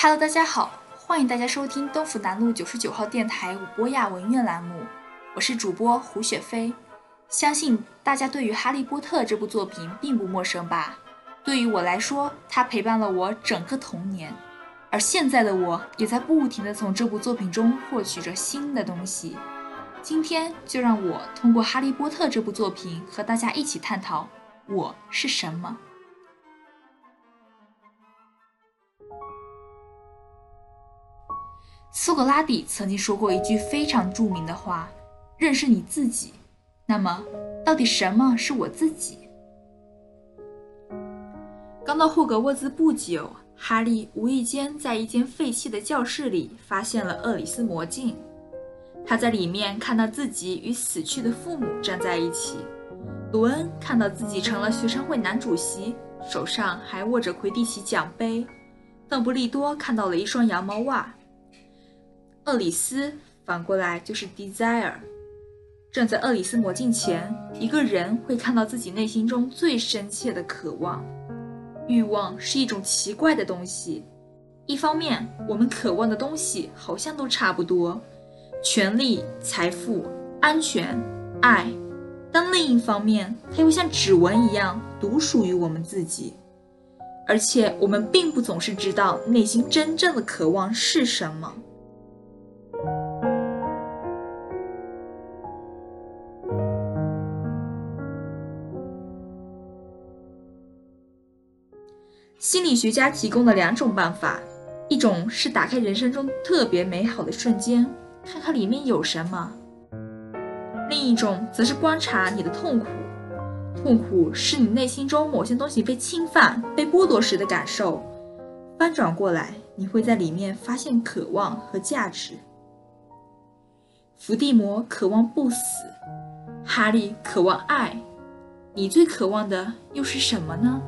Hello，大家好，欢迎大家收听东府南路九十九号电台五播亚文苑栏目，我是主播胡雪飞。相信大家对于《哈利波特》这部作品并不陌生吧？对于我来说，它陪伴了我整个童年，而现在的我也在不停地从这部作品中获取着新的东西。今天就让我通过《哈利波特》这部作品和大家一起探讨我是什么。苏格拉底曾经说过一句非常著名的话：“认识你自己。”那么，到底什么是我自己？刚到霍格沃兹不久，哈利无意间在一间废弃的教室里发现了厄里斯魔镜。他在里面看到自己与死去的父母站在一起。鲁恩看到自己成了学生会男主席，手上还握着魁地奇奖杯。邓布利多看到了一双羊毛袜。厄里斯反过来就是 desire。站在厄里斯魔镜前，一个人会看到自己内心中最深切的渴望。欲望是一种奇怪的东西。一方面，我们渴望的东西好像都差不多：权力、财富、安全、爱；但另一方面，它又像指纹一样独属于我们自己。而且，我们并不总是知道内心真正的渴望是什么。心理学家提供的两种办法，一种是打开人生中特别美好的瞬间，看看里面有什么；另一种则是观察你的痛苦。痛苦是你内心中某些东西被侵犯、被剥夺时的感受。翻转过来，你会在里面发现渴望和价值。伏地魔渴望不死，哈利渴望爱，你最渴望的又是什么呢？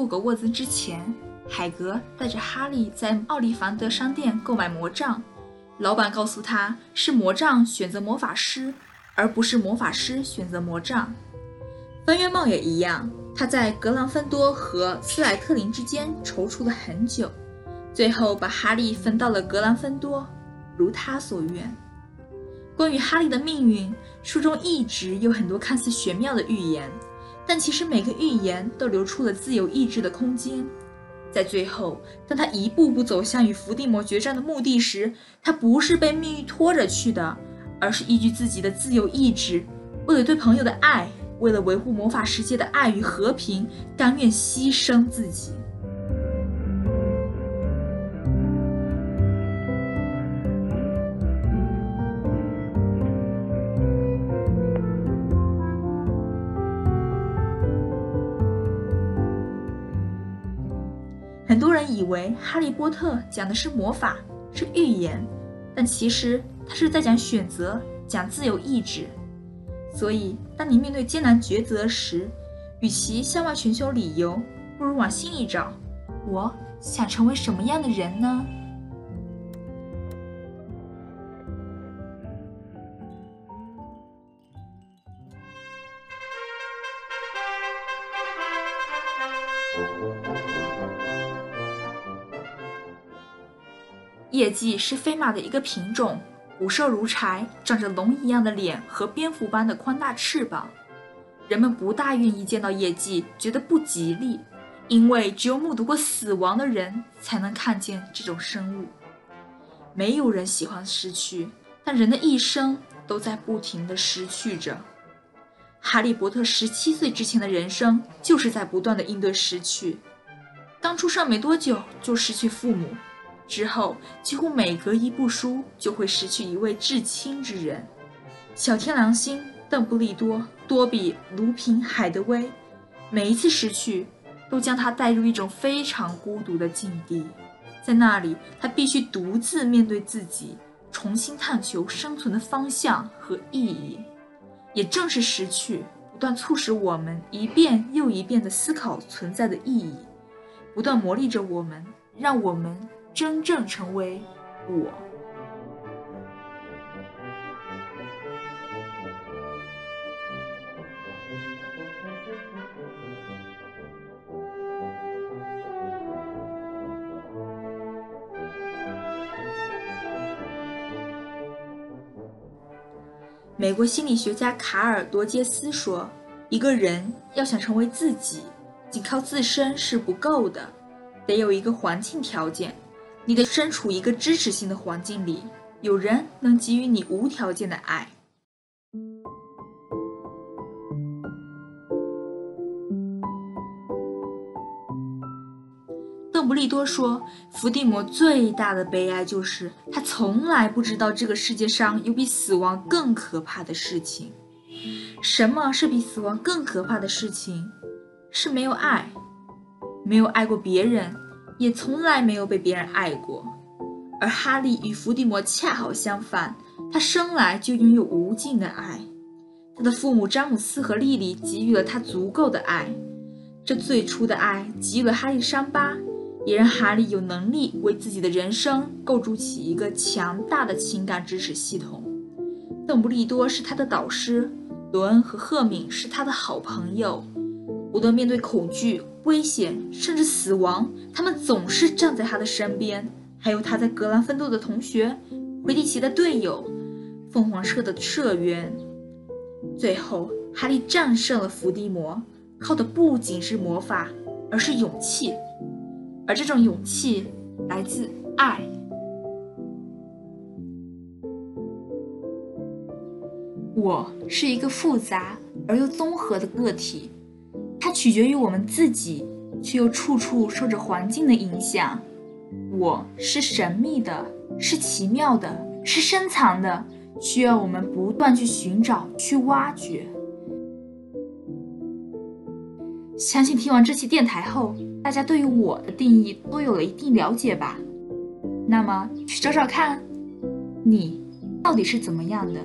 去霍格沃兹之前，海格带着哈利在奥利凡德商店购买魔杖。老板告诉他是魔杖选择魔法师，而不是魔法师选择魔杖。分冤帽也一样，他在格兰芬多和斯莱特林之间踌躇了很久，最后把哈利分到了格兰芬多，如他所愿。关于哈利的命运，书中一直有很多看似玄妙的预言。但其实每个预言都留出了自由意志的空间，在最后，当他一步步走向与伏地魔决战的目的时，他不是被命运拖着去的，而是依据自己的自由意志，为了对朋友的爱，为了维护魔法世界的爱与和平，甘愿牺牲自己。很多人以为《哈利波特》讲的是魔法，是预言，但其实他是在讲选择，讲自由意志。所以，当你面对艰难抉择时，与其向外寻求理由，不如往心里找：我想成为什么样的人呢？夜蓟是飞马的一个品种，骨瘦如柴，长着龙一样的脸和蝙蝠般的宽大翅膀。人们不大愿意见到夜蓟，觉得不吉利，因为只有目睹过死亡的人才能看见这种生物。没有人喜欢失去，但人的一生都在不停的失去着。哈利波特十七岁之前的人生，就是在不断的应对失去。刚出生没多久，就失去父母。之后，几乎每隔一部书就会失去一位至亲之人。小天狼星、邓布利多、多比、卢平、海德薇，每一次失去，都将他带入一种非常孤独的境地。在那里，他必须独自面对自己，重新探求生存的方向和意义。也正是失去，不断促使我们一遍又一遍地思考存在的意义，不断磨砺着我们，让我们真正成为我。美国心理学家卡尔·多杰斯说：“一个人要想成为自己，仅靠自身是不够的，得有一个环境条件。你得身处一个支持性的环境里，有人能给予你无条件的爱。”邓布利多说：“伏地魔最大的悲哀就是他从来不知道这个世界上有比死亡更可怕的事情。什么是比死亡更可怕的事情？是没有爱，没有爱过别人，也从来没有被别人爱过。而哈利与伏地魔恰好相反，他生来就拥有无尽的爱。他的父母詹姆斯和莉莉给予了他足够的爱，这最初的爱给予了哈利伤疤。”也让哈利有能力为自己的人生构筑起一个强大的情感支持系统。邓布利多是他的导师，罗恩和赫敏是他的好朋友。无论面对恐惧、危险，甚至死亡，他们总是站在他的身边。还有他在格兰芬多的同学，魁地奇的队友，凤凰社的社员。最后，哈利战胜了伏地魔，靠的不仅是魔法，而是勇气。而这种勇气来自爱。我是一个复杂而又综合的个体，它取决于我们自己，却又处处受着环境的影响。我是神秘的，是奇妙的，是深藏的，需要我们不断去寻找、去挖掘。相信听完这期电台后。大家对于我的定义都有了一定了解吧？那么去找找看，你到底是怎么样的？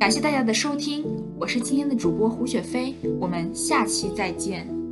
感谢大家的收听，我是今天的主播胡雪飞，我们下期再见。